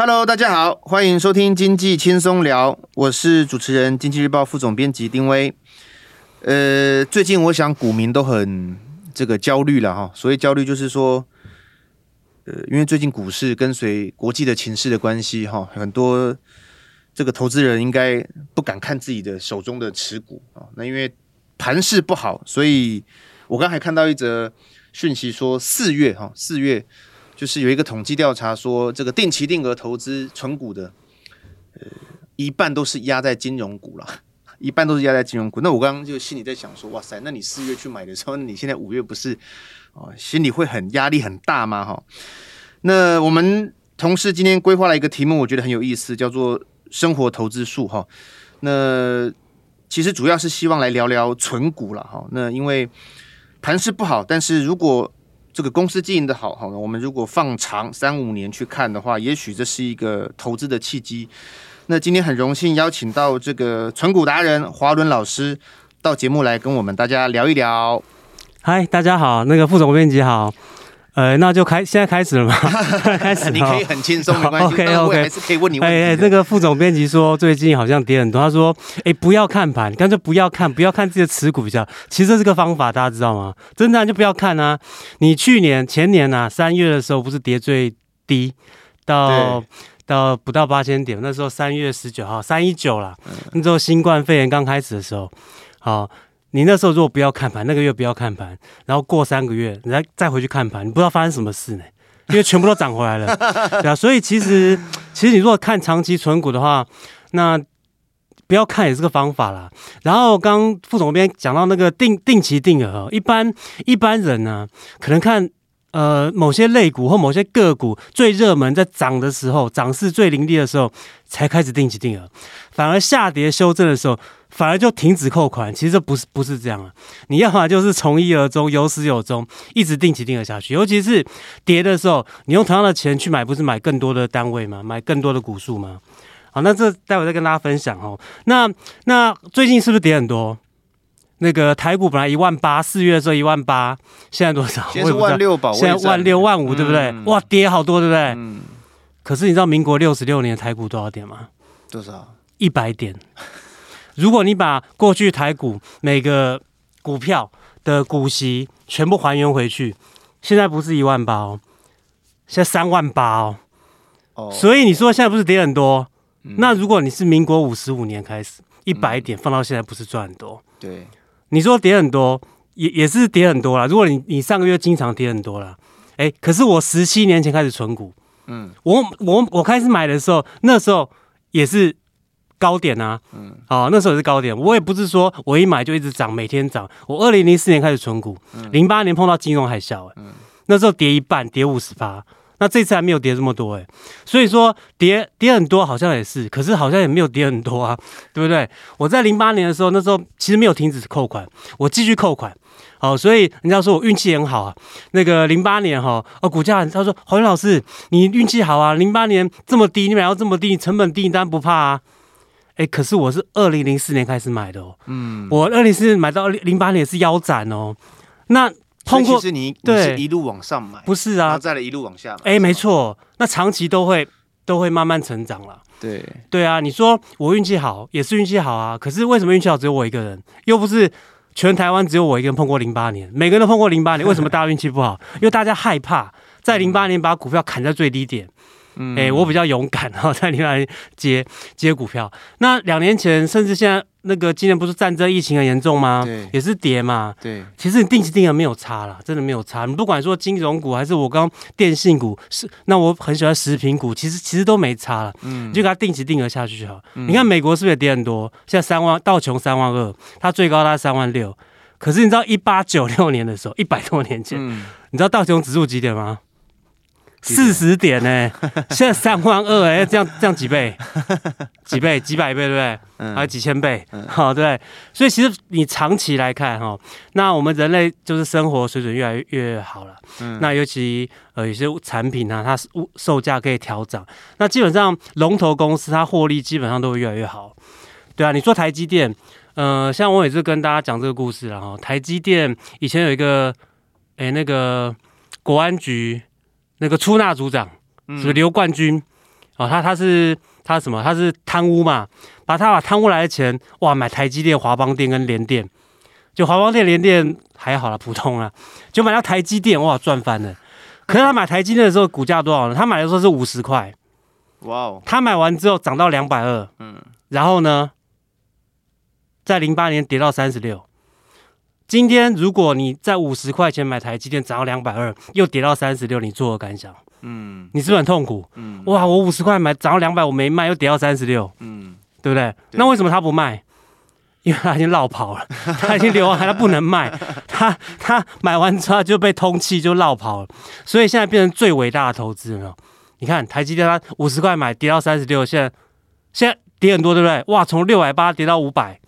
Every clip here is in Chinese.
Hello，大家好，欢迎收听经济轻松聊，我是主持人经济日报副总编辑丁威。呃，最近我想股民都很这个焦虑了哈，所谓焦虑就是说，呃，因为最近股市跟随国际的情势的关系哈，很多这个投资人应该不敢看自己的手中的持股啊。那因为盘势不好，所以我刚才看到一则讯息说，四月哈，四月。就是有一个统计调查说，这个定期定额投资存股的，呃，一半都是压在金融股了，一半都是压在金融股。那我刚刚就心里在想说，哇塞，那你四月去买的时候，你现在五月不是，哦，心里会很压力很大吗？哈，那我们同事今天规划了一个题目，我觉得很有意思，叫做生活投资术哈。那其实主要是希望来聊聊存股了哈。那因为盘势不好，但是如果这个公司经营的好，好，我们如果放长三五年去看的话，也许这是一个投资的契机。那今天很荣幸邀请到这个存股达人华伦老师到节目来跟我们大家聊一聊。嗨，大家好，那个副总编辑好。呃，那就开，现在开始了吗？开始，你可以很轻松，没关系。OK OK，还是可以问你问题。哎哎，这个副总编辑说最近好像跌很多，他说，哎，不要看盘，干脆不要看，不要看自己的持股比较。其实这是个方法，大家知道吗？真的就不要看啊！你去年前年啊，三月的时候不是跌最低，到到不到八千点，那时候三月十九号，三一九了，那时候新冠肺炎刚开始的时候，好。你那时候如果不要看盘，那个月不要看盘，然后过三个月，你再再回去看盘，你不知道发生什么事呢？因为全部都涨回来了，对啊。所以其实，其实你如果看长期存股的话，那不要看也是个方法啦。然后刚刚副总编讲到那个定定期定额，一般一般人呢，可能看呃某些类股或某些个股最热门，在涨的时候，涨势最凌厉的时候，才开始定期定额，反而下跌修正的时候。反而就停止扣款，其实这不是不是这样啊！你要么就是从一而终，有始有终，一直定期定额下去。尤其是跌的时候，你用同样的钱去买，不是买更多的单位吗？买更多的股数吗？好，那这待会再跟大家分享哦。那那最近是不是跌很多？那个台股本来一万八，四月的时候一万八，现在多少？现在万六吧，现在万六万五，对不对？嗯、哇，跌好多，对不对？嗯。可是你知道民国六十六年台股多少点吗？多少？一百点。如果你把过去台股每个股票的股息全部还原回去，现在不是一万八哦，现在三万八哦。哦，所以你说现在不是跌很多？嗯、那如果你是民国五十五年开始一百点放到现在，不是赚很多？对，你说跌很多，也也是跌很多啦。如果你你上个月经常跌很多啦，哎，可是我十七年前开始存股，嗯，我我我开始买的时候，那时候也是。高点啊，嗯，好，那时候也是高点。我也不是说我一买就一直涨，每天涨。我二零零四年开始存股，零八年碰到金融海啸，嗯，那时候跌一半，跌五十趴。那这次还没有跌这么多，哎，所以说跌跌很多好像也是，可是好像也没有跌很多啊，对不对？我在零八年的时候，那时候其实没有停止扣款，我继续扣款，好，所以人家说我运气很好啊。那个零八年哈，哦，股价，他说华伦老师你运气好啊，零八年这么低，你买到这么低，成本低，你当然不怕啊。哎，可是我是二零零四年开始买的哦，嗯，我二零零四年买到二零零八年是腰斩哦，那通过其实你对。你是一路往上买，不是啊，再来一路往下，哎，没错，那长期都会都会慢慢成长了，对。对啊，你说我运气好也是运气好啊，可是为什么运气好只有我一个人，又不是全台湾只有我一个人碰过零八年，每个人都碰过零八年，为什么大家运气不好？因为大家害怕在零八年把股票砍在最低点。嗯，哎、欸，我比较勇敢，然后在里面接接股票。那两年前，甚至现在那个今年不是战争疫情很严重吗？对，也是跌嘛。对，其实你定期定额没有差啦，真的没有差。你不管说金融股还是我刚电信股，是那我很喜欢食品股，其实其实都没差了。嗯，你就给它定期定额下去就好。嗯、你看美国是不是也跌很多？现在三万道琼三万二，它最高它三万六。可是你知道一八九六年的时候，一百多年前，嗯、你知道道琼指数几点吗？四十点呢、欸，现在三万二哎，这样这样几倍？几倍？几百倍对不对？嗯、还有几千倍？好、嗯，对。所以其实你长期来看哈，那我们人类就是生活水准越来越，越好了。嗯、那尤其呃有些产品呢、啊，它售价可以调涨，那基本上龙头公司它获利基本上都会越来越好。对啊，你说台积电，呃，像我也是跟大家讲这个故事了哈。台积电以前有一个哎、欸、那个国安局。那个出纳组长是不是刘冠军？哦，他他是他什么？他是贪污嘛？把他把贪污来的钱，哇，买台积电、华邦电跟联电，就华邦电、联电还好了，普通啊，就买到台积电，哇，赚翻了。可是他买台积电的时候，股价多少呢？他买的时候是五十块，哇哦，他买完之后涨到两百二，嗯，然后呢，在零八年跌到三十六。今天如果你在五十块钱买台积电，涨到两百二，又跌到三十六，你作何感想？嗯，你是不是很痛苦？嗯，哇，我五十块买，涨到两百，我没卖，又跌到三十六，嗯，对不对？对，那为什么他不卖？因为他已经落跑了，他已经流完，他不能卖，他他买完之后就被通气，就落跑了，所以现在变成最伟大的投资了。你看台积电，他五十块买，跌到三十六，现在现在跌很多，对不对？哇，从六百八跌到五百。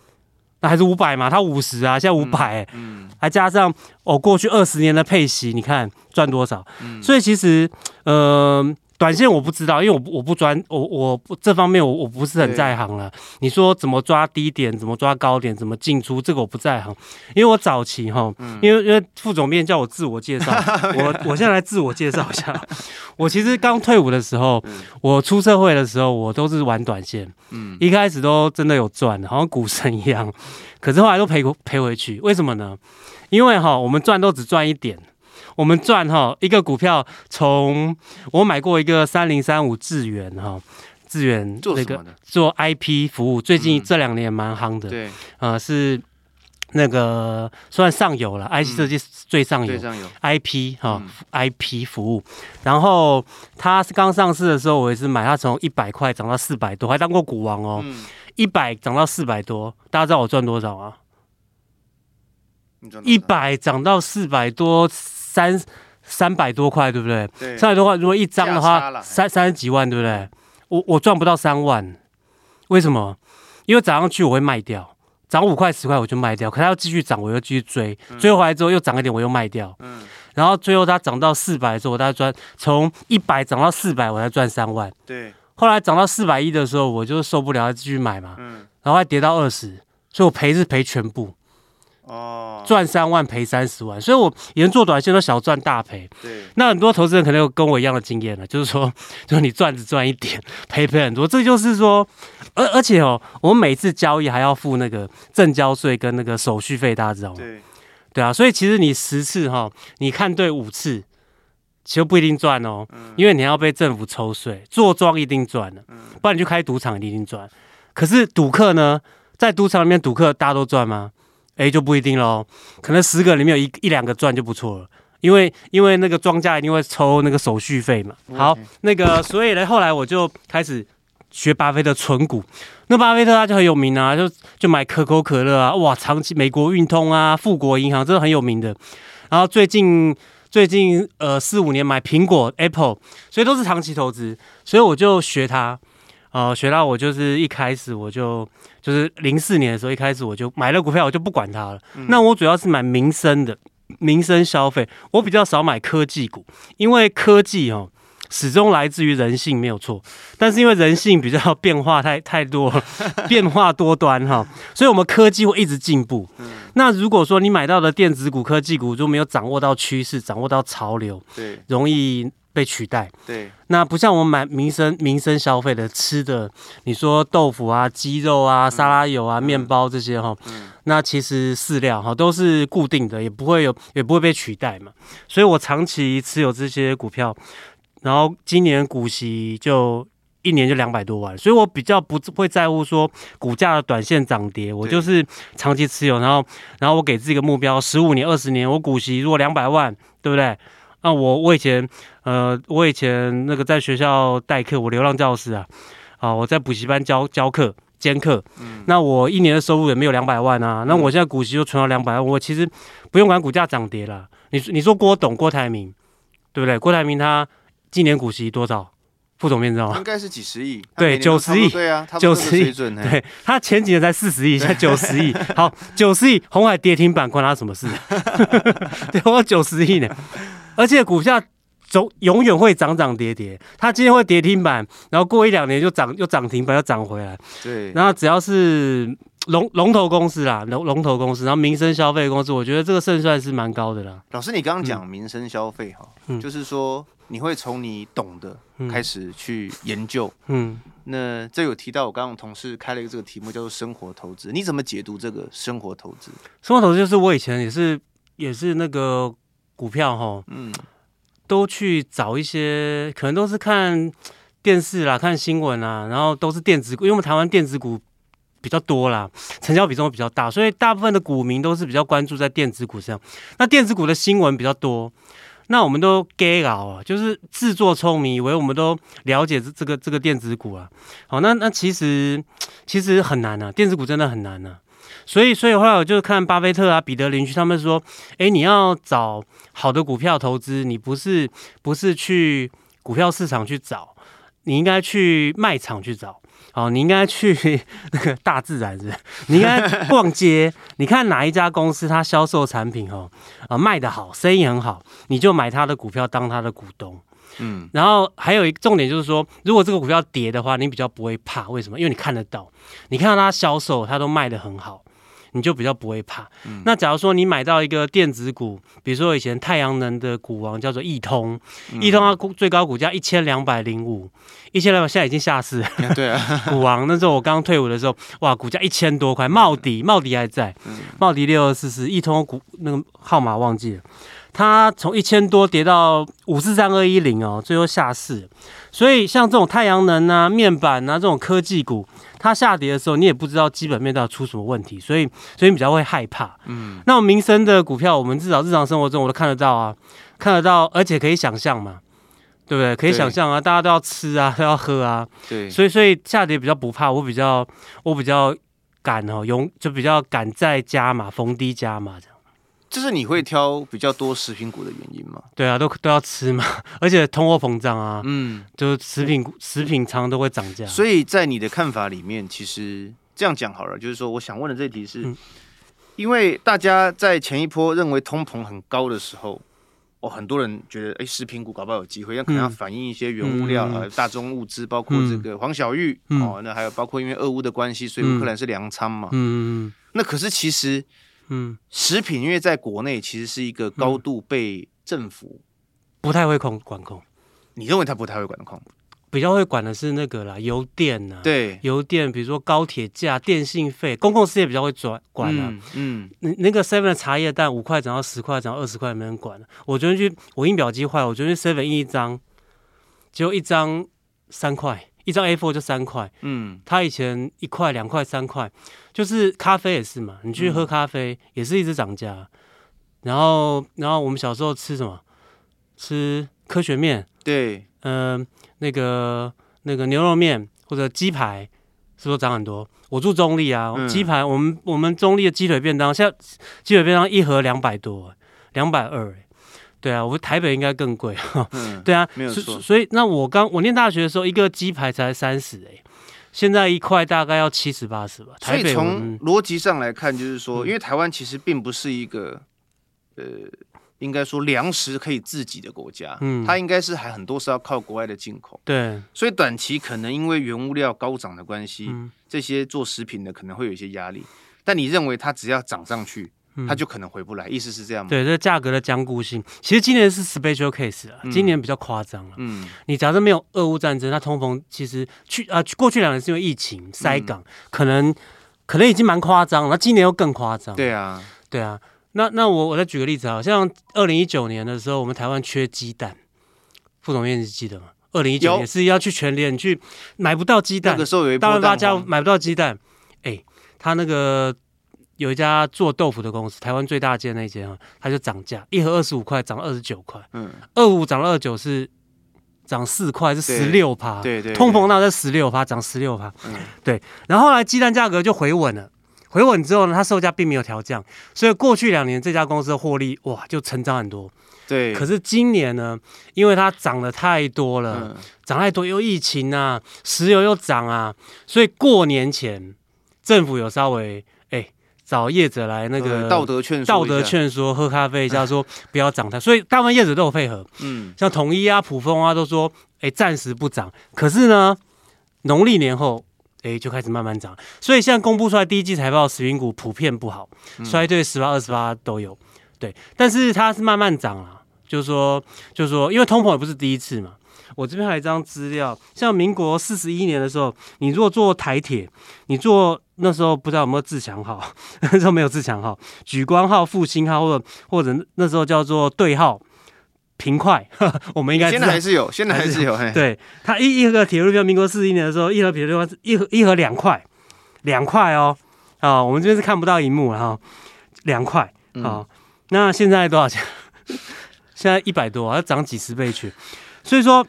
那还是五百嘛，他五十啊，现在五百，嗯，还加上哦，过去二十年的配息，你看赚多少？嗯，所以其实，呃。短线我不知道，因为我不我不专我我不这方面我我不是很在行了。你说怎么抓低点，怎么抓高点，怎么进出，这个我不在行。因为我早期哈，因为因为副总编叫我自我介绍，我我现在来自我介绍一下。我其实刚退伍的时候，我出社会的时候，我都是玩短线，嗯，一开始都真的有赚，好像股神一样。可是后来都赔赔回去，为什么呢？因为哈，我们赚都只赚一点。我们赚哈一个股票，从我买过一个三零三五智源哈，智原那个做 IP 服务，最近这两年蛮夯的，对，呃是那个算上游了，IC 设计最上游，IP 哈 IP 服务，然后它是刚上市的时候，我也是买它从一百块涨到四百多，还当过股王哦，一百涨到四百多，大家知道我赚多少啊？一百涨到四百多。三三百多块，对不对？对，三百多块，如果一张的话，三三十几万，对不对？我我赚不到三万，为什么？因为涨上去我会卖掉，涨五块十块我就卖掉，可它要继续涨，我又继续追，追回来之后又涨一点，我又卖掉。嗯，然后最后它涨到四百的时候，我再赚从一百涨到四百，我才赚三万。对，后来涨到四百一的时候，我就受不了，继续买嘛。嗯，然后还跌到二十，所以我赔是赔全部。哦，赚三万赔三十万，所以我以前做短线都小赚大赔。对，那很多投资人可能有跟我一样的经验了，就是说，就是你赚只赚一点，赔赔很多。这就是说，而而且哦，我们每次交易还要付那个证交税跟那个手续费，大家知道吗？对，对啊，所以其实你十次哈，你看对五次，其实不一定赚哦，因为你要被政府抽税，做庄一定赚的，不然你就开赌场一定赚。可是赌客呢，在赌场里面赌客大家都赚吗？哎，就不一定喽，可能十个里面有一一两个赚就不错了，因为因为那个庄家一定会抽那个手续费嘛。好，那个所以呢，后来我就开始学巴菲特存股。那巴菲特他就很有名啊，就就买可口可乐啊，哇，长期美国运通啊，富国银行，这是很有名的。然后最近最近呃四五年买苹果 Apple，所以都是长期投资，所以我就学他。哦，学到我就是一开始我就就是零四年的时候，一开始我就买了股票，我就不管它了。嗯、那我主要是买民生的，民生消费，我比较少买科技股，因为科技哦始终来自于人性没有错，但是因为人性比较变化太太多，变化多端哈，所以我们科技会一直进步。嗯、那如果说你买到的电子股、科技股就没有掌握到趋势，掌握到潮流，对，容易。被取代，对，那不像我们买民生民生消费的吃的，你说豆腐啊、鸡肉啊、沙拉油啊、面包这些哈，那其实饲料哈都是固定的，也不会有，也不会被取代嘛。所以我长期持有这些股票，然后今年股息就一年就两百多万，所以我比较不会在乎说股价的短线涨跌，我就是长期持有，然后然后我给自己一个目标，十五年、二十年，我股息如果两百万，对不对？那我我以前，呃，我以前那个在学校代课，我流浪教师啊，啊，我在补习班教教课兼课，嗯，那我一年的收入也没有两百万啊，那我现在股息就存了两百万，我其实不用管股价涨跌了。你你说郭董郭台铭，对不对？郭台铭他今年股息多少？副总编知道吗？应该是几十亿，对，九十亿，对啊，九十亿，对，他前几年才四十亿，现在 九十亿，好，九十亿，红海跌停板关他什么事？对，我九十亿呢。而且股价总永远会涨涨跌跌，它今天会跌停板，然后过一两年就涨又涨停板又涨回来。对，然后只要是龙龙头公司啦，龙龙头公司，然后民生消费公司，我觉得这个胜算是蛮高的啦。老师，你刚刚讲民生消费哈，嗯、就是说你会从你懂的开始去研究。嗯，那这有提到我刚刚同事开了一个这个题目叫做生活投资，你怎么解读这个生活投资？生活投资就是我以前也是也是那个股票哈，嗯，都去找一些，可能都是看电视啦、看新闻啦，然后都是电子股，因为我们台湾电子股。比较多啦，成交比重比较大，所以大部分的股民都是比较关注在电子股上。那电子股的新闻比较多，那我们都 get 啊，就是自作聪明，以为我们都了解这这个这个电子股啊。好，那那其实其实很难啊，电子股真的很难啊。所以所以后来我就看巴菲特啊、彼得林区他们说，诶，你要找好的股票投资，你不是不是去股票市场去找，你应该去卖场去找。哦，你应该去那个大自然是不是？你应该逛街，你看哪一家公司它销售产品哦，啊卖的好，生意很好，你就买它的股票当它的股东。嗯，然后还有一个重点就是说，如果这个股票跌的话，你比较不会怕，为什么？因为你看得到，你看到它销售，它都卖的很好。你就比较不会怕。嗯、那假如说你买到一个电子股，比如说以前太阳能的股王叫做易通，易、嗯、通它股最高股价一千两百零五，一千两百现在已经下市了。对啊，股王那时候我刚退伍的时候，哇，股价一千多块。茂迪，茂迪还在，茂迪六二四四，易通股那个号码忘记了。它从一千多跌到五四三二一零哦，最后下市。所以像这种太阳能啊、面板啊这种科技股。它下跌的时候，你也不知道基本面到底出什么问题，所以所以你比较会害怕。嗯，那种民生的股票，我们至少日常生活中我都看得到啊，看得到，而且可以想象嘛，对不对？可以想象啊，大家都要吃啊，都要喝啊。对，所以所以下跌比较不怕，我比较我比较敢哦，勇就比较敢再加嘛，逢低加码这样。这是你会挑比较多食品股的原因吗？对啊，都都要吃嘛，而且通货膨胀啊，嗯，就是食品、食品常常都会涨价。所以在你的看法里面，其实这样讲好了，就是说，我想问的这题是，嗯、因为大家在前一波认为通膨很高的时候，哦，很多人觉得，哎，食品股搞不好有机会，那可能要反映一些原物料啊、嗯。呃，大宗物资，包括这个黄小玉、嗯、哦，那还有包括因为俄乌的关系，所以乌克兰是粮仓嘛，嗯嗯，那可是其实。嗯，食品因为在国内其实是一个高度被政府不太会控管控，你认为他不太会管控？比较会管的是那个啦，油电呐、啊，对，油电，比如说高铁价、电信费，公共事业比较会转管啊。嗯，那、嗯、那个 seven 的茶叶蛋五块涨到十块，涨到二十块，没人管了。我昨天去，我印表机坏了，我昨天去 seven 印一张，就一张三块。一张 A4 就三块，嗯，他以前一块、两块、三块，就是咖啡也是嘛，你去喝咖啡也是一直涨价。然后，然后我们小时候吃什么？吃科学面，对，嗯、呃，那个那个牛肉面或者鸡排，是不是涨很多？我住中立啊，鸡排，我们我们中立的鸡腿便当，现在鸡腿便当一盒两百多，两百二。对啊，我们台北应该更贵。嗯，对啊，没有错。所以，那我刚我念大学的时候，一个鸡排才三十哎，现在一块大概要七十八十吧。台北，所以从逻辑上来看，就是说，嗯、因为台湾其实并不是一个呃，应该说粮食可以自给的国家，嗯，它应该是还很多是要靠国外的进口。对，所以短期可能因为原物料高涨的关系，嗯、这些做食品的可能会有一些压力。但你认为它只要涨上去？它就可能回不来，意思是这样吗？对，这价格的僵固性，其实今年是 special case 啊，嗯、今年比较夸张了。嗯，你假设没有俄乌战争，它通膨其实去啊、呃，过去两年是因为疫情塞港，嗯、可能可能已经蛮夸张，那今年又更夸张。对啊，对啊。那那我我再举个例子啊，像二零一九年的时候，我们台湾缺鸡蛋，副总编辑记得吗？二零一九年是要去全联去买不到鸡蛋，那个时候有一大润发家买不到鸡蛋，哎、欸，他那个。有一家做豆腐的公司，台湾最大间那间啊，它就涨价，一盒二十五块，涨了二十九块。嗯，二五涨了二九是涨四块，是十六趴。对对，通膨那在十六趴，涨十六趴。嗯，对。然后后来鸡蛋价格就回稳了，回稳之后呢，它售价并没有调降，所以过去两年这家公司的获利哇就成长很多。对。可是今年呢，因为它涨得太多了，涨太多又疫情啊，石油又涨啊，所以过年前政府有稍微。找业者来那个道德劝道德劝说，喝咖啡一下，说不要涨它。所以大部分业者都有配合，嗯，像统一啊、普丰啊都说，哎，暂时不涨。可是呢，农历年后，哎，就开始慢慢涨。所以现在公布出来第一季财报，食品股普遍不好，衰退十八、二十八都有。对，但是它是慢慢涨啊，就是说，就是说，因为通膨也不是第一次嘛。我这边还有一张资料，像民国四十一年的时候，你如果坐台铁，你坐那时候不知道有没有自强号，那时候没有自强号，莒光号、复兴号，或者或者那时候叫做对号、平快，我们应该现在还是有，现在还是有。对，它一一盒铁路票，民国四十一年的时候，一盒铁路票一盒一盒两块，两块哦。啊，我们这边是看不到荧幕了哈，两块啊。嗯、那现在多少钱？现在一百多，要涨几十倍去。所以说。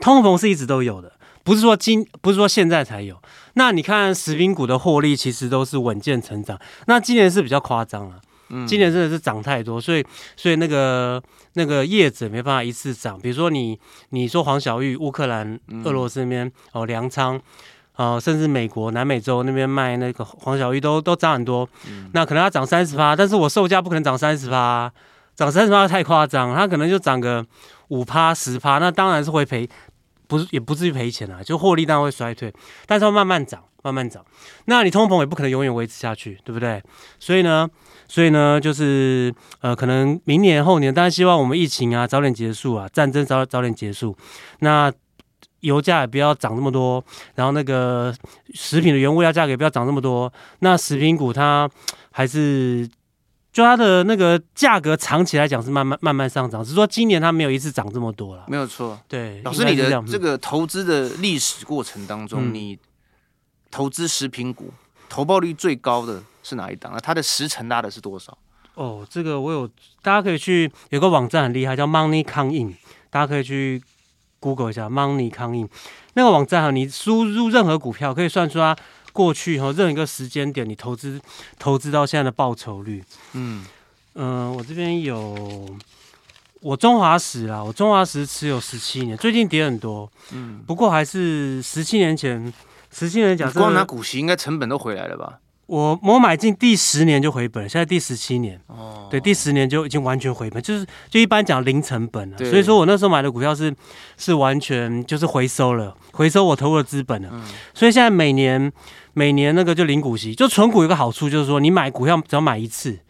通膨是一直都有的，不是说今不是说现在才有。那你看食品股的获利其实都是稳健成长，那今年是比较夸张了，嗯，今年真的是涨太多，所以所以那个那个叶子没办法一次涨。比如说你你说黄小玉，乌克兰、俄罗斯那边哦，粮仓哦，甚至美国、南美洲那边卖那个黄小玉都都涨很多，嗯，那可能要涨三十趴，但是我售价不可能涨三十趴，涨三十趴太夸张，它可能就涨个五趴十趴，那当然是会赔。不是，也不至于赔钱啊，就获利当然会衰退，但是要慢慢涨，慢慢涨。那你通膨也不可能永远维持下去，对不对？所以呢，所以呢，就是呃，可能明年后年，当然希望我们疫情啊早点结束啊，战争早早点结束。那油价也不要涨那么多，然后那个食品的原物料价格也不要涨那么多。那食品股它还是。就它的那个价格长期来讲是慢慢慢慢上涨，只是说今年它没有一次涨这么多了。没有错，对。老师，你的这个投资的历史过程当中，嗯、你投资食品股投报率最高的是哪一档啊？它的时程拉的是多少？哦，这个我有，大家可以去有个网站很厉害，叫 Money Come In，大家可以去 Google 一下 Money Come In 那个网站哈，你输入任何股票可以算出它。过去哈，任何一个时间点，你投资投资到现在的报酬率，嗯。嗯、呃，我这边有我中华石啊，我中华石持有十七年，最近跌很多，嗯，不过还是十七年前，十七年讲，光拿股息应该成本都回来了吧？我我买进第十年就回本，现在第十七年，哦，对，第十年就已经完全回本，就是就一般讲零成本了。所以说我那时候买的股票是是完全就是回收了，回收我投入的资本了。嗯、所以现在每年每年那个就领股息，就存股有个好处就是说，你买股票只要买一次，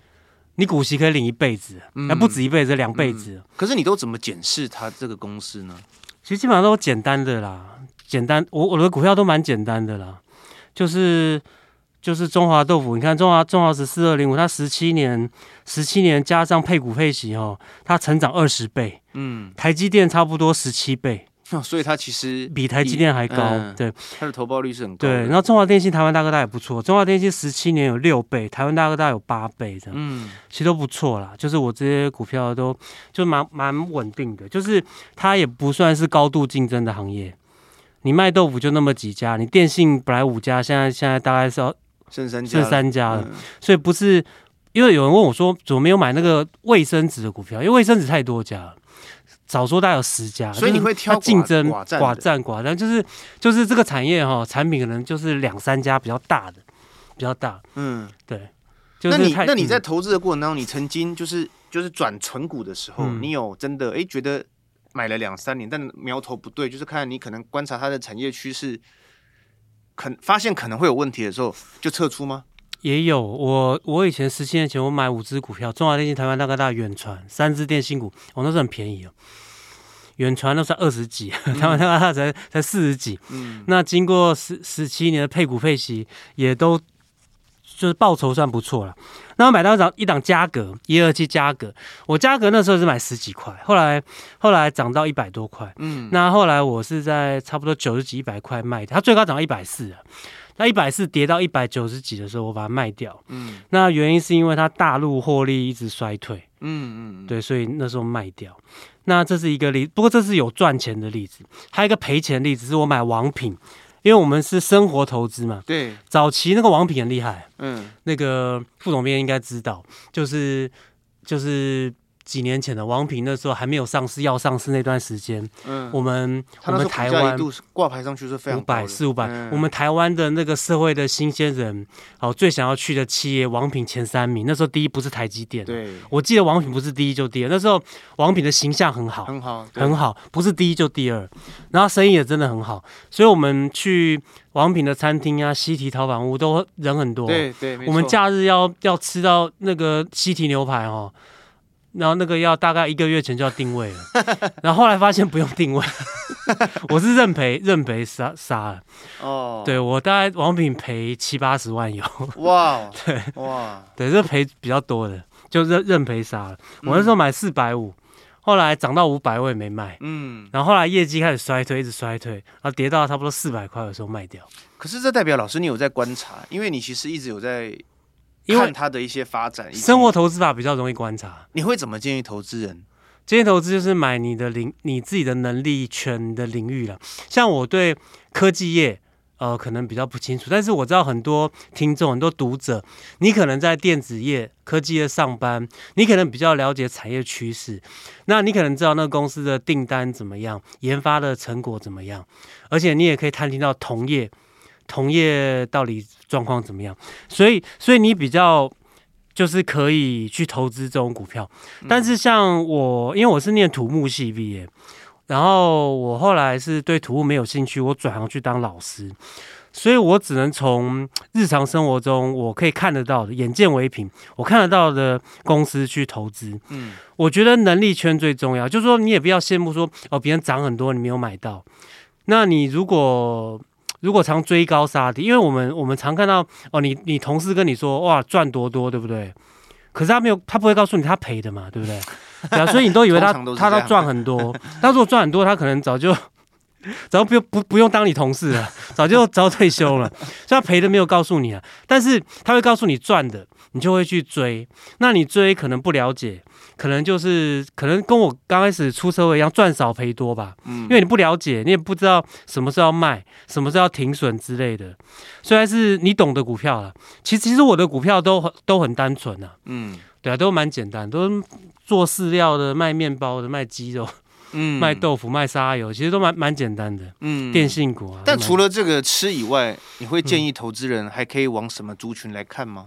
你股息可以领一辈子，还、嗯、不止一辈子，两辈子、嗯。可是你都怎么检视它这个公司呢？其实基本上都简单的啦，简单，我我的股票都蛮简单的啦，就是。就是中华豆腐，你看中华中华十四二零五，它十七年十七年加上配股配息哦，它成长二十倍，嗯，台积电差不多十七倍，哦，所以它其实 比台积电还高，嗯、对，它的投报率是很高，对。然后中华电信、台湾大哥大也不错，中华电信十七年有六倍，台湾大哥大有八倍，这样，嗯，其实都不错啦。就是我这些股票都就蛮蛮稳定的，就是它也不算是高度竞争的行业。你卖豆腐就那么几家，你电信本来五家，现在现在大概是要。剩三家，剩三家了，嗯、所以不是因为有人问我说，怎么没有买那个卫生纸的股票？因为卫生纸太多家了，早说大概有十家，所以你会挑竞争寡占寡占，就是就是这个产业哈，产品可能就是两三家比较大的，比较大，嗯，对。就是、那你那你在投资的过程当中，你曾经就是就是转存股的时候，嗯、你有真的哎、欸、觉得买了两三年，但苗头不对，就是看你可能观察它的产业趋势。可发现可能会有问题的时候，就撤出吗？也有，我我以前十七年前我买五只股票，中华电信、台湾大哥大、远传三只电信股，我、哦、那是很便宜哦。远传都是二十几，台湾大哥大才才四十几。嗯，那经过十十七年的配股配息，也都。就是报酬算不错了，那我买到一档一档嘉格一二七嘉格，我嘉格那时候是买十几块，后来后来涨到一百多块，嗯，那后来我是在差不多九十几一百块卖的，它最高涨到一百四啊，那一百四跌到一百九十几的时候，我把它卖掉，嗯，那原因是因为它大陆获利一直衰退，嗯嗯，对，所以那时候卖掉，那这是一个例，不过这是有赚钱的例子，还有一个赔钱的例子是我买王品。因为我们是生活投资嘛，对，早期那个王品很厉害，嗯，那个副总编应该知道，就是就是。几年前的王品那时候还没有上市，要上市那段时间，嗯，我们我们台湾挂牌上去是非常五百四五百，我们台湾的那个社会的新鲜人，哦，最想要去的企业，王品前三名。那时候第一不是台积电，对，我记得王品不是第一就第二。那时候王品的形象很好，很好，很好，不是第一就第二，然后生意也真的很好，所以我们去王品的餐厅啊，西提陶板屋都人很多，对对，我们假日要要吃到那个西提牛排哦。然后那个要大概一个月前就要定位了，然后后来发现不用定位，我是认赔认赔杀杀了。哦，对我大概王品赔七八十万有。哇，对哇，对这赔比较多的，就认认赔杀了。我那时候买四百五。后来涨到五百，我也没卖。嗯，然后后来业绩开始衰退，一直衰退，然后跌到差不多四百块的时候卖掉。可是这代表老师你有在观察，因为你其实一直有在看它的一些发展。生活投资法比较容易观察。你会怎么建议投资人？建议投资就是买你的领你自己的能力圈的领域了。像我对科技业。呃，可能比较不清楚，但是我知道很多听众、很多读者，你可能在电子业、科技业上班，你可能比较了解产业趋势，那你可能知道那个公司的订单怎么样，研发的成果怎么样，而且你也可以探听到同业、同业到底状况怎么样，所以，所以你比较就是可以去投资这种股票。但是像我，因为我是念土木系毕业。然后我后来是对土木没有兴趣，我转行去当老师，所以我只能从日常生活中我可以看得到的，眼见为凭，我看得到的公司去投资。嗯，我觉得能力圈最重要，就是说你也不要羡慕说哦别人涨很多你没有买到，那你如果如果常追高杀低，因为我们我们常看到哦你你同事跟你说哇赚多多对不对？可是他没有他不会告诉你他赔的嘛对不对？对啊，所以你都以为他 他都赚很多，他如果赚很多，他可能早就早就不用不不用当你同事了，早就早退休了。所以他赔的没有告诉你啊，但是他会告诉你赚的，你就会去追。那你追可能不了解，可能就是可能跟我刚开始出社会一样，赚少赔多吧。嗯，因为你不了解，你也不知道什么时候要卖，什么时候要停损之类的。虽然是你懂的股票了，其实其实我的股票都都很单纯啊。嗯。对啊，都蛮简单，都做饲料的、卖面包的、卖鸡肉、嗯、卖豆腐、卖沙油，其实都蛮蛮简单的。嗯，电信股啊。但除了这个吃以外，你会建议投资人还可以往什么族群来看吗？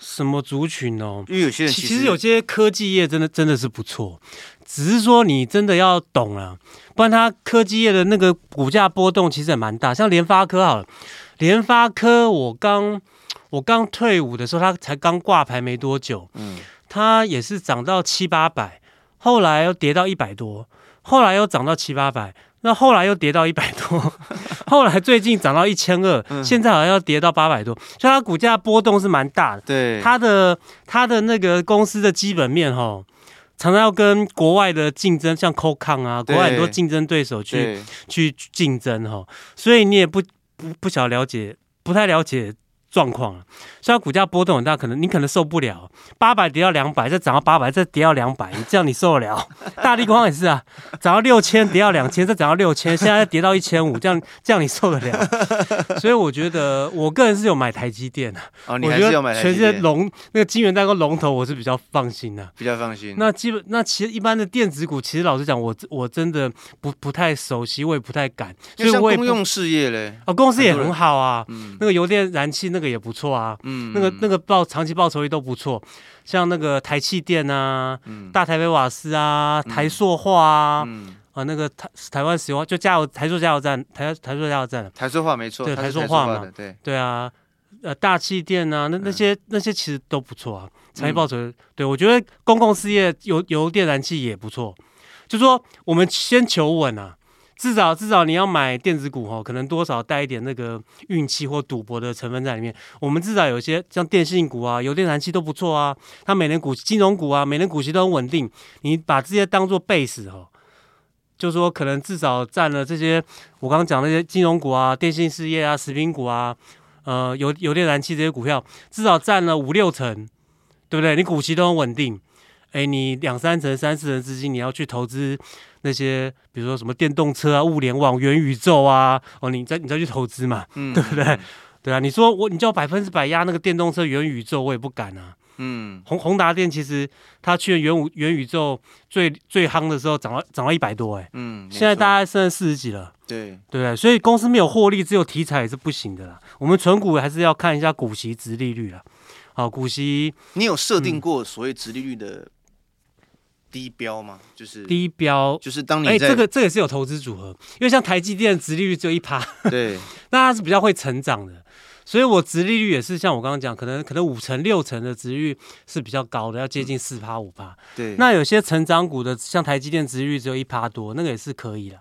什么族群哦？因为有些人其实，有些科技业真的真的是不错，只是说你真的要懂了，不然它科技业的那个股价波动其实也蛮大。像联发科好了，联发科我刚。我刚退伍的时候，它才刚挂牌没多久，嗯，它也是涨到七八百，后来又跌到一百多，后来又涨到七八百，那后来又跌到一百多，后来最近涨到一千二，现在好像要跌到八百多，所以它股价波动是蛮大的。对，它的它的那个公司的基本面哈，常常要跟国外的竞争，像 Qualcomm 啊，国外很多竞争对手去去竞争哈，所以你也不不不晓了解，不太了解。状况啊，虽然股价波动很大，可能你可能受不了，八百跌到两百，再涨到八百，再跌到两百，你这样你受得了？大力光也是啊，涨到六千跌到两千，再涨到六千，现在跌到一千五，这样这样你受得了？所以我觉得我个人是有买台积电的，哦，你还是有买台积电？全世界龙那个晶圆代工龙头，我是比较放心的，比较放心。那基本那其实一般的电子股，其实老实讲，我我真的不不太熟悉，我也不太敢。所以我也公用事业嘞，哦，公司也很好啊，嗯，那个油电燃气那个。那个也不错啊，嗯，那个那个报长期报酬率都不错，像那个台气电啊，嗯、大台北瓦斯啊，台塑化啊，嗯、啊那个台台湾石油就加油台塑加油站，台台塑加油站，台塑化没错，对台塑化嘛，对。对啊，呃大气电啊，那那些、嗯、那些其实都不错啊，长期报酬，嗯、对我觉得公共事业油油电燃气也不错，就说我们先求稳啊。至少至少你要买电子股哦，可能多少带一点那个运气或赌博的成分在里面。我们至少有些像电信股啊、油电燃气都不错啊，它每年股金融股啊，每年股息都很稳定。你把这些当做 base 哦，就说可能至少占了这些我刚刚讲那些金融股啊、电信事业啊、食品股啊、呃油油电燃气这些股票，至少占了五六成，对不对？你股息都很稳定。哎，你两三成、三四成资金，你要去投资那些，比如说什么电动车啊、物联网、元宇宙啊，哦，你再你再去投资嘛，嗯、对不对？对啊，你说我你叫百分之百压那个电动车、元宇宙，我也不敢啊。嗯，宏宏达电其实它去年元宇元宇宙最最夯的时候涨到涨到一百多，哎，嗯，现在大概剩四十几了。对对对，所以公司没有获利，只有题材也是不行的啦。我们存股还是要看一下股息、殖利率啦。好，股息，你有设定过所谓殖利率的？低标吗？就是低标，就是当你哎、欸，这个这也是有投资组合，因为像台积电的殖利率只有一趴，对，那它是比较会成长的，所以我殖利率也是像我刚刚讲，可能可能五成六成的殖利率是比较高的，要接近四趴五趴。对，那有些成长股的，像台积电殖利率只有一趴多，那个也是可以的。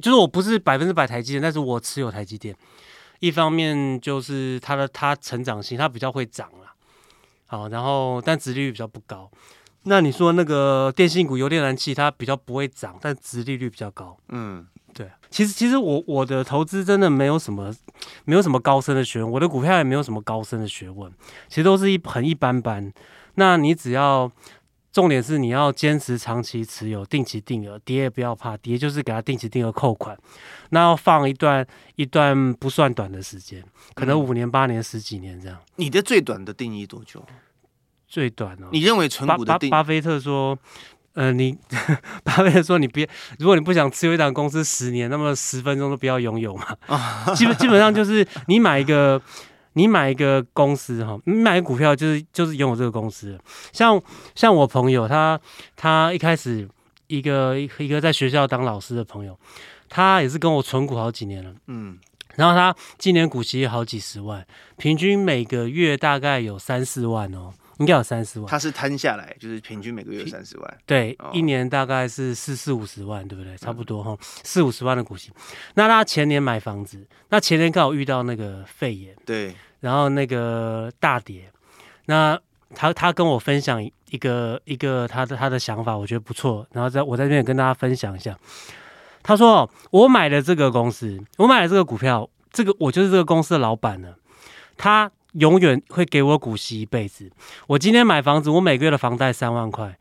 就是我不是百分之百台积电，但是我持有台积电。一方面就是它的它成长性，它比较会涨啦，好，然后但殖利率比较不高。那你说那个电信股、油电燃气，它比较不会涨，但殖利率比较高。嗯，对。其实其实我我的投资真的没有什么没有什么高深的学问，我的股票也没有什么高深的学问，其实都是一很一般般。那你只要。重点是你要坚持长期持有，定期定额，跌也不要怕，跌就是给它定期定额扣款，那要放一段一段不算短的时间，可能五年、八年、十几年这样。你的最短的定义多久？最短哦？你认为存股的定义？巴菲特说，呃，你 巴菲特说你别，如果你不想持有一档公司十年，那么十分钟都不要拥有嘛。基本基本上就是你买一个。你买一个公司哈，你买个股票就是就是拥有这个公司。像像我朋友他他一开始一个一个在学校当老师的朋友，他也是跟我存股好几年了，嗯，然后他今年股息好几十万，平均每个月大概有三四万哦。应该有三十万，他是摊下来，就是平均每个月有三十万，对，哦、一年大概是四四五十万，对不对？差不多哈，四五十万的股息。那他前年买房子，那前年刚好遇到那个肺炎，对，然后那个大跌，那他他跟我分享一个一个他的他的想法，我觉得不错，然后在我在这边跟大家分享一下。他说：“我买了这个公司，我买了这个股票，这个我就是这个公司的老板了。”他。永远会给我股息一辈子。我今天买房子，我每个月的房贷三万块。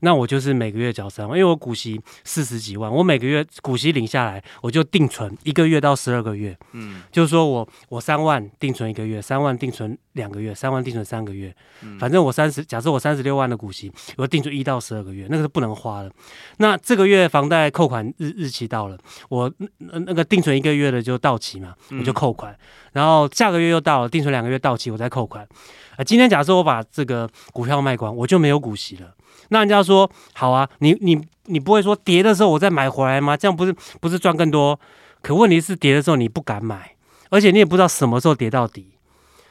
那我就是每个月缴三万，因为我股息四十几万，我每个月股息领下来，我就定存一个月到十二个月，嗯，就是说我我三万定存一个月，三万定存两个月，三万定存三个月，嗯，反正我三十，假设我三十六万的股息，我定存一到十二个月，那个是不能花的。那这个月房贷扣款日日期到了，我那那个定存一个月的就到期嘛，我就扣款，然后下个月又到了，定存两个月到期，我再扣款。啊，今天假设我把这个股票卖光，我就没有股息了。那人家说好啊，你你你不会说跌的时候我再买回来吗？这样不是不是赚更多？可问题是跌的时候你不敢买，而且你也不知道什么时候跌到底，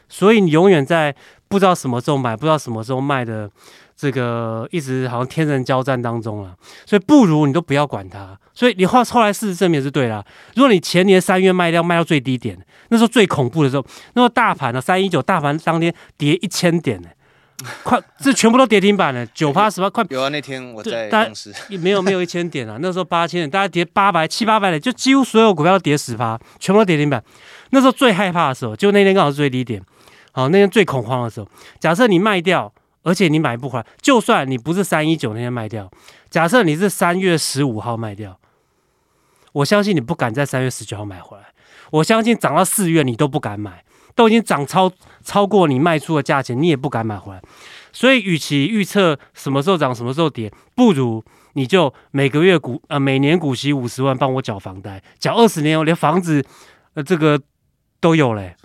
所以你永远在不知道什么时候买，不知道什么时候卖的这个一直好像天人交战当中了。所以不如你都不要管它。所以你后后来事实证明是对了。如果你前年三月卖掉卖到最低点，那时候最恐怖的时候，那时候大盘呢三一九大盘当天跌一千点呢。快，这全部都跌停板了，九趴十八，快有啊！那天我在公司，没有没有一千点啊，那时候八千点，大家跌八百七八百点，就几乎所有股票都跌十趴，全部都跌停板。那时候最害怕的时候，就那天刚好是最低点，好，那天最恐慌的时候。假设你卖掉，而且你买不回来，就算你不是三一九那天卖掉，假设你是三月十五号卖掉，我相信你不敢在三月十九号买回来，我相信涨到四月你都不敢买。都已经涨超超过你卖出的价钱，你也不敢买回来。所以，与其预测什么时候涨、什么时候跌，不如你就每个月股呃每年股息五十万，帮我缴房贷，缴二十年，我连房子呃这个都有嘞，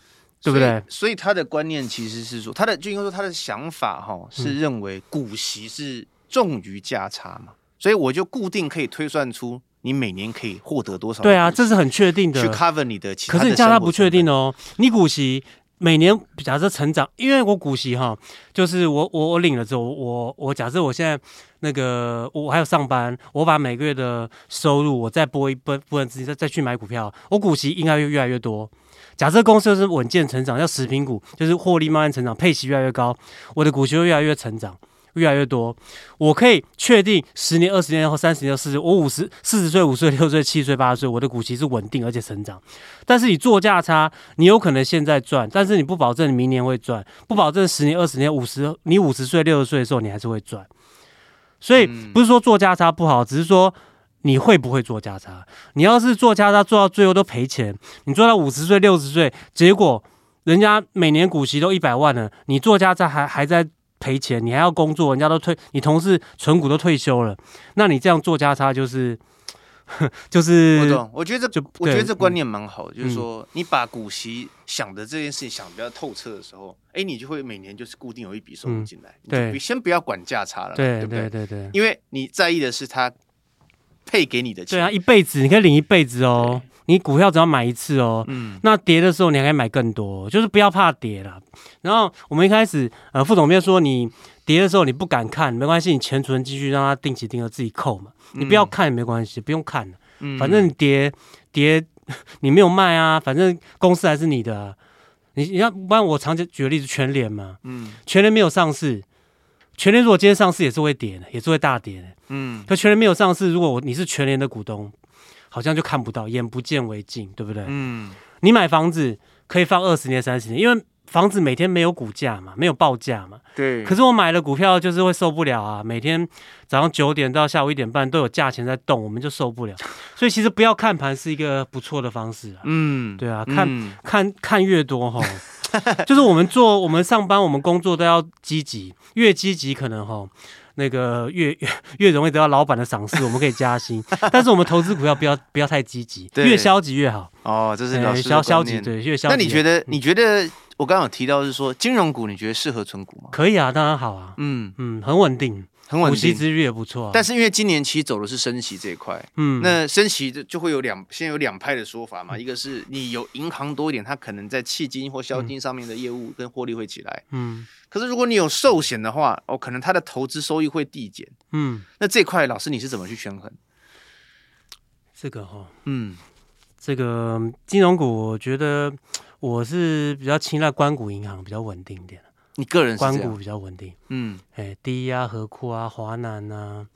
对不对？所以他的观念其实是说，他的就应该说他的想法哈，是认为股息是重于价差嘛，所以我就固定可以推算出。你每年可以获得多少？对啊，这是很确定的。去 cover 你的其他的，可是你价差不确定哦。你股息每年假设成长，因为我股息哈，就是我我我领了之后，我我假设我现在那个我还有上班，我把每个月的收入我再拨一部分资金再再去买股票，我股息应该会越来越多。假设公司是稳健成长，要食品股，就是获利慢慢成长，配息越来越高，我的股息会越来越成长。越来越多，我可以确定十年、二十年后、三十年后、四十，我五十、四十岁、五岁、六岁、七岁、八十岁，我的股息是稳定而且成长。但是你做价差，你有可能现在赚，但是你不保证你明年会赚，不保证十年、二十年、五十，你五十岁、六十岁的时候你还是会赚。所以不是说做价差不好，只是说你会不会做价差。你要是做价差做到最后都赔钱，你做到五十岁、六十岁，结果人家每年股息都一百万了，你做价差还还在。赔钱，你还要工作，人家都退，你同事存股都退休了，那你这样做价差就是，就是我懂。我觉得这就我觉得这观念蛮好的，嗯、就是说你把股息想的这件事情想比较透彻的时候，哎、嗯，你就会每年就是固定有一笔收入进来。对、嗯，先不要管价差了，对对对对对，因为你在意的是他配给你的钱。对啊，一辈子你可以领一辈子哦。你股票只要买一次哦，嗯，那跌的时候你还可以买更多，就是不要怕跌了。然后我们一开始，呃，副总编说你跌的时候你不敢看，没关系，你钱存继续让它定期定额自己扣嘛，你不要看也没关系，不用看了，嗯，反正你跌跌你没有卖啊，反正公司还是你的啊。你你要不然我常举举个例子，全联嘛，嗯，全联没有上市，全联如果今天上市也是会跌的，也是会大跌的，嗯，可全联没有上市，如果我你是全联的股东，好像就看不到，眼不见为净，对不对？嗯，你买房子可以放二十年、三十年，因为。房子每天没有股价嘛，没有报价嘛。对。可是我买了股票，就是会受不了啊！每天早上九点到下午一点半都有价钱在动，我们就受不了。所以其实不要看盘是一个不错的方式啊。嗯，对啊，看、嗯、看看越多哈，就是我们做我们上班我们工作都要积极，越积极可能哈。那个越越越容易得到老板的赏识，我们可以加薪。但是我们投资股票不要不要太积极，越消极越好。哦，这是。消消极对，越消极。那你觉得？你觉得？我刚刚有提到是说金融股，你觉得适合存股吗？可以啊，当然好啊。嗯嗯，很稳定，很稳定，股息之率也不错啊。但是因为今年其实走的是升息这一块，嗯，那升息就就会有两，现在有两派的说法嘛。一个是你有银行多一点，它可能在迄金或销金上面的业务跟获利会起来，嗯。可是如果你有寿险的话，哦，可能它的投资收益会递减，嗯。那这块老师你是怎么去权衡？这个哈，嗯，这个金融股，我觉得。我是比较青睐关谷银行比较稳定一点，你个人是官股比较稳定，嗯，哎、欸，第一啊，河库啊，华南啊，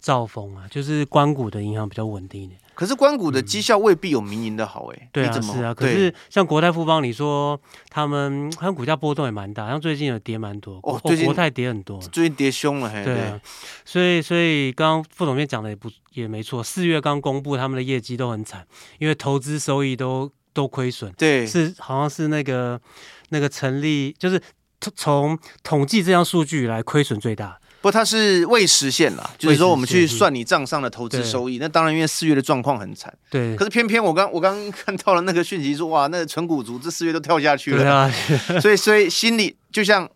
兆丰啊，就是关谷的银行比较稳定一点。可是关谷的绩效未必有民营的好哎、欸，对啊，是啊。可是像国泰富邦，你说他们好像股价波动也蛮大，像最近有跌蛮多哦，最近国泰跌很多，最近跌凶了，嘿，对啊。所以所以刚刚副总编讲的也不也没错，四月刚公布他们的业绩都很惨，因为投资收益都。都亏损，对，是好像是那个那个成立，就是从统计这项数据来亏损最大。不，它是未实现啦，就是说我们去算你账上的投资收益，那当然因为四月的状况很惨，对。可是偏偏我刚我刚看到了那个讯息说，哇，那个存股族这四月都跳下去了，对啊。所以所以心里就像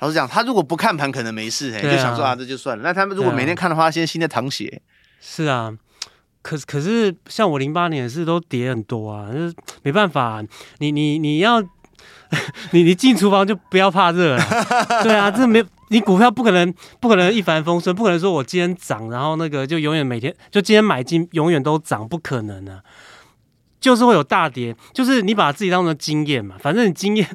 老实讲，他如果不看盘可能没事，嘿，就想说啊这就算了。那他们如果每天看的话，现在心在淌血。是啊。可是可是，像我零八年是都跌很多啊，就是没办法，你你你要，你你进厨房就不要怕热了，对啊，这没你股票不可能不可能一帆风顺，不可能说我今天涨，然后那个就永远每天就今天买进永远都涨，不可能啊，就是会有大跌，就是你把自己当成经验嘛，反正你经验，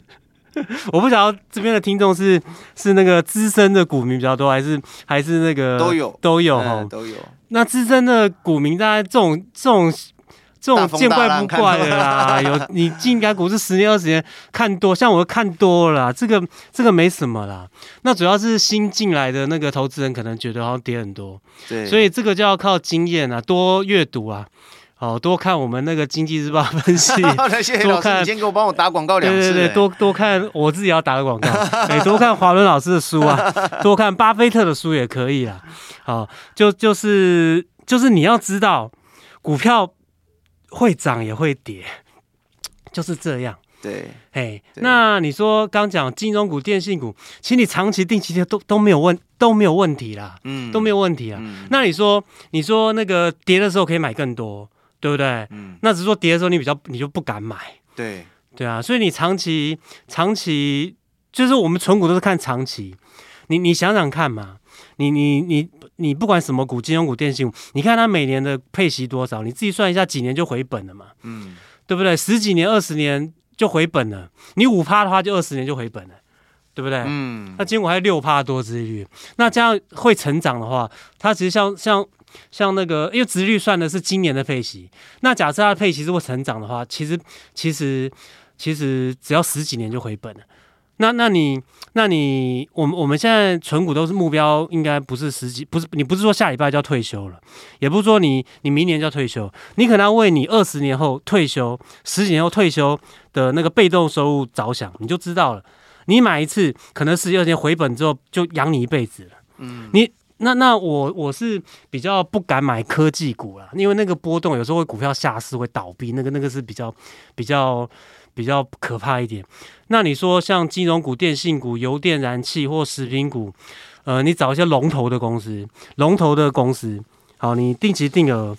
我不晓得这边的听众是是那个资深的股民比较多，还是还是那个都有都有哈都有。那资深的股民，大家这种这种这种见怪不怪的啦。有你进港股市十年二十年看多，像我看多了啦，这个这个没什么啦。那主要是新进来的那个投资人可能觉得好像跌很多，对，所以这个就要靠经验啊，多阅读啊。哦，多看我们那个经济日报分析，谢谢老师，你先给我帮我打广告两次。对对对，多多看，我自己要打个广告。哎，多看华伦老师的书啊，多看巴菲特的书也可以啊。好，就就是就是你要知道，股票会涨也会跌，就是这样。对，哎，那你说刚讲金融股、电信股，其实你长期定期的都都没有问都没有问题啦，嗯，都没有问题啊。嗯，那你说你说那个跌的时候可以买更多。对不对？嗯，那只是说跌的时候你比较你就不敢买，对对啊，所以你长期长期就是我们存股都是看长期，你你想想看嘛，你你你你不管什么股，金融股、电信股，你看它每年的配息多少，你自己算一下，几年就回本了嘛，嗯，对不对？十几年、二十年就回本了，你五趴的话就二十年就回本了，对不对？嗯，那金融股还有六趴多殖利率，那这样会成长的话，它其实像像。像那个，因为殖利率算的是今年的配息，那假设它的配息如果成长的话，其实其实其实只要十几年就回本了。那那你那你，我们我们现在存股都是目标，应该不是十几，不是你不是说下礼拜就要退休了，也不是说你你明年就要退休，你可能要为你二十年后退休、十几年后退休的那个被动收入着想，你就知道了。你买一次，可能十几二十年回本之后就养你一辈子了。嗯，你。那那我我是比较不敢买科技股啦，因为那个波动有时候会股票下市会倒闭，那个那个是比较比较比较可怕一点。那你说像金融股、电信股、油电燃气或食品股，呃，你找一些龙头的公司，龙头的公司，好，你定期定额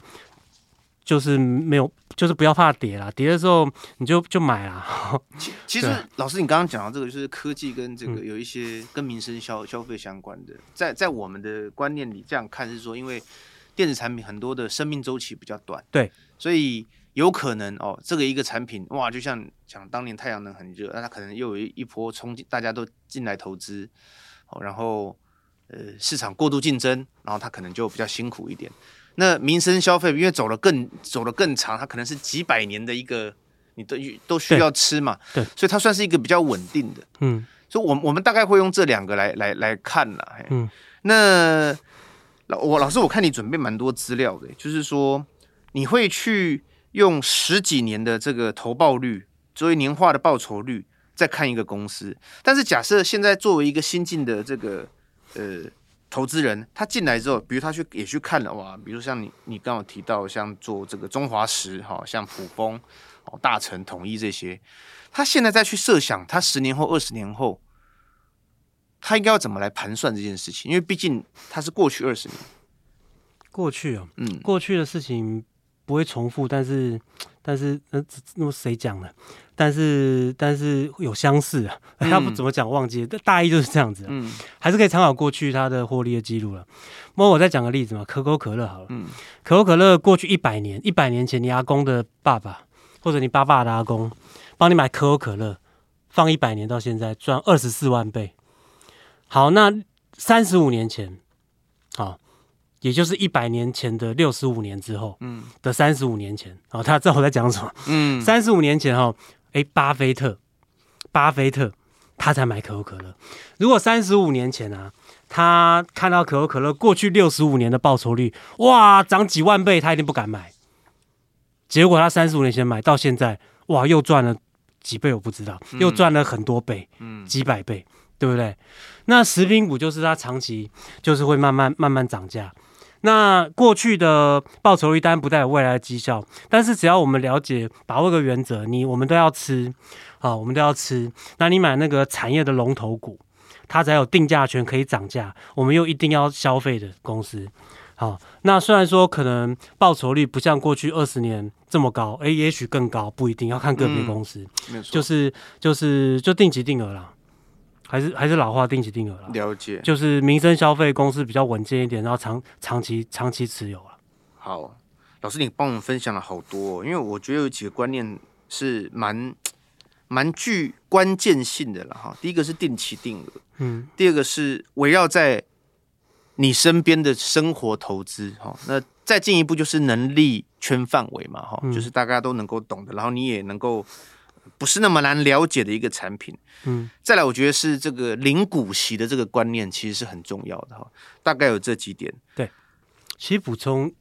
就是没有，就是不要怕跌啦，跌的时候你就就买啦。其 其实老师，你刚刚讲到这个，就是科技跟这个有一些跟民生消消费相关的，在在我们的观念里这样看是说，因为电子产品很多的生命周期比较短，对，所以有可能哦，这个一个产品哇，就像讲当年太阳能很热，那它可能又有一波冲击，大家都进来投资，哦，然后呃市场过度竞争，然后它可能就比较辛苦一点。那民生消费因为走了更走了更长，它可能是几百年的一个，你都都需要吃嘛，对，所以它算是一个比较稳定的，嗯，所以我们我们大概会用这两个来来来看啦，嗯，那老我老师我看你准备蛮多资料的，就是说你会去用十几年的这个投报率作为年化的报酬率再看一个公司，但是假设现在作为一个新进的这个呃。投资人他进来之后，比如他去也去看了哇，比如像你你刚好提到像做这个中华石哈，像普丰哦、大成统一这些，他现在再去设想他十年后、二十年后，他应该要怎么来盘算这件事情？因为毕竟他是过去二十年，过去啊、哦，嗯，过去的事情不会重复，但是 但是那那么谁讲的？但是但是有相似啊，他不怎么讲忘记，但大意就是这样子，嗯，还是可以参考过去他的获利的记录了。那我再讲个例子嘛，可口可乐好了，嗯，可口可乐过去一百年，一百年前你阿公的爸爸或者你爸爸的阿公帮你买可口可乐，放一百年到现在赚二十四万倍。好，那三十五年前，好，也就是一百年前的六十五年之后，嗯，的三十五年前，哦，他知道我在讲什么，嗯，三十五年前哈。哎，巴菲特，巴菲特他才买可口可乐。如果三十五年前啊，他看到可口可乐过去六十五年的报酬率，哇，涨几万倍，他一定不敢买。结果他三十五年前买到现在，哇，又赚了几倍，我不知道，又赚了很多倍，嗯，几百倍，对不对？那食品股就是它长期就是会慢慢慢慢涨价。那过去的报酬率当然不代表未来的绩效，但是只要我们了解把握个原则，你我们都要吃，啊，我们都要吃。那你买那个产业的龙头股，它才有定价权可以涨价，我们又一定要消费的公司。好，那虽然说可能报酬率不像过去二十年这么高，诶，也许更高，不一定要看个别公司，嗯，没错，就是就是就定期定额了。还是还是老话，定期定额了。了解，就是民生消费公司比较稳健一点，然后长长期长期持有了。好，老师你帮我们分享了好多哦，因为我觉得有几个观念是蛮 蛮具关键性的了哈。第一个是定期定额，嗯，第二个是围绕在你身边的生活投资哈。那再进一步就是能力圈范围嘛哈，就是大家都能够懂的，然后你也能够。不是那么难了解的一个产品，嗯，再来，我觉得是这个领股息的这个观念其实是很重要的哈，大概有这几点。对，其实补充，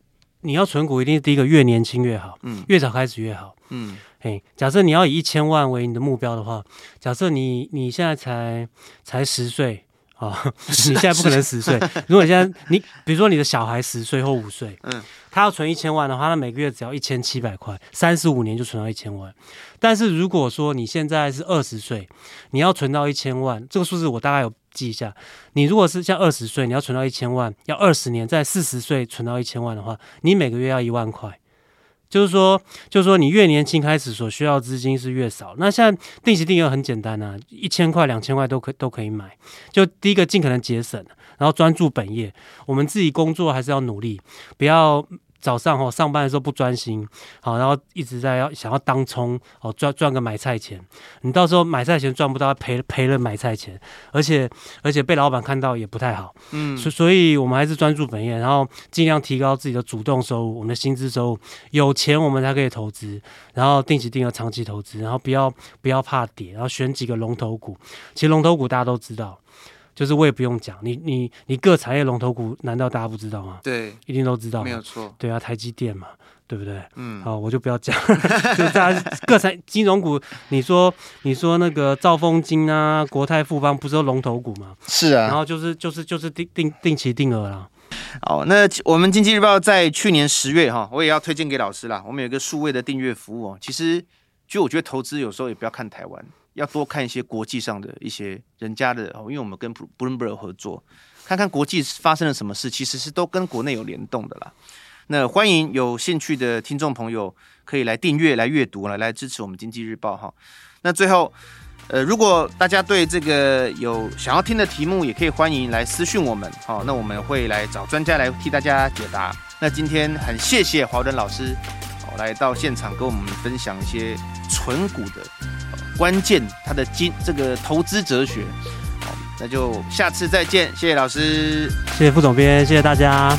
你要存股一定是第一个越年轻越好，嗯，越早开始越好，嗯，嘿，假设你要以一千万为你的目标的话，假设你你现在才才十岁。啊、哦，你现在不可能十岁。如果你现在你，比如说你的小孩十岁或五岁，嗯，他要存一千万的话，那每个月只要一千七百块，三十五年就存到一千万。但是如果说你现在是二十岁，你要存到一千万，这个数字我大概有记一下。你如果是像二十岁，你要存到一千万，要二十年，在四十岁存到一千万的话，你每个月要一万块。就是说，就是说，你越年轻开始所需要资金是越少。那像定期定额很简单啊，一千块、两千块都可都可以买。就第一个尽可能节省，然后专注本业。我们自己工作还是要努力，不要。早上哦上班的时候不专心，好，然后一直在要想要当冲哦赚赚个买菜钱，你到时候买菜钱赚不到，赔赔了买菜钱，而且而且被老板看到也不太好，嗯，所所以我们还是专注本业，然后尽量提高自己的主动收入，我们的薪资收入，有钱我们才可以投资，然后定期定额长期投资，然后不要不要怕跌，然后选几个龙头股，其实龙头股大家都知道。就是我也不用讲，你你你各产业龙头股，难道大家不知道吗？对，一定都知道，没有错。对啊，台积电嘛，对不对？嗯，好，我就不要讲，就是大家各产金融股，你说你说那个兆丰金啊、国泰富邦，不是都龙头股吗？是啊，然后就是就是就是定定定期定额啦。好，那我们经济日报在去年十月哈，我也要推荐给老师啦。我们有一个数位的订阅服务哦，其实就我觉得投资有时候也不要看台湾。要多看一些国际上的一些人家的哦，因为我们跟 Bloomberg 合作，看看国际发生了什么事，其实是都跟国内有联动的啦。那欢迎有兴趣的听众朋友可以来订阅、来阅读、来来支持我们经济日报哈。那最后，呃，如果大家对这个有想要听的题目，也可以欢迎来私讯我们，好，那我们会来找专家来替大家解答。那今天很谢谢华伦老师，来到现场跟我们分享一些存股的关键，他的经这个投资哲学。好，那就下次再见，谢谢老师，谢谢副总编，谢谢大家。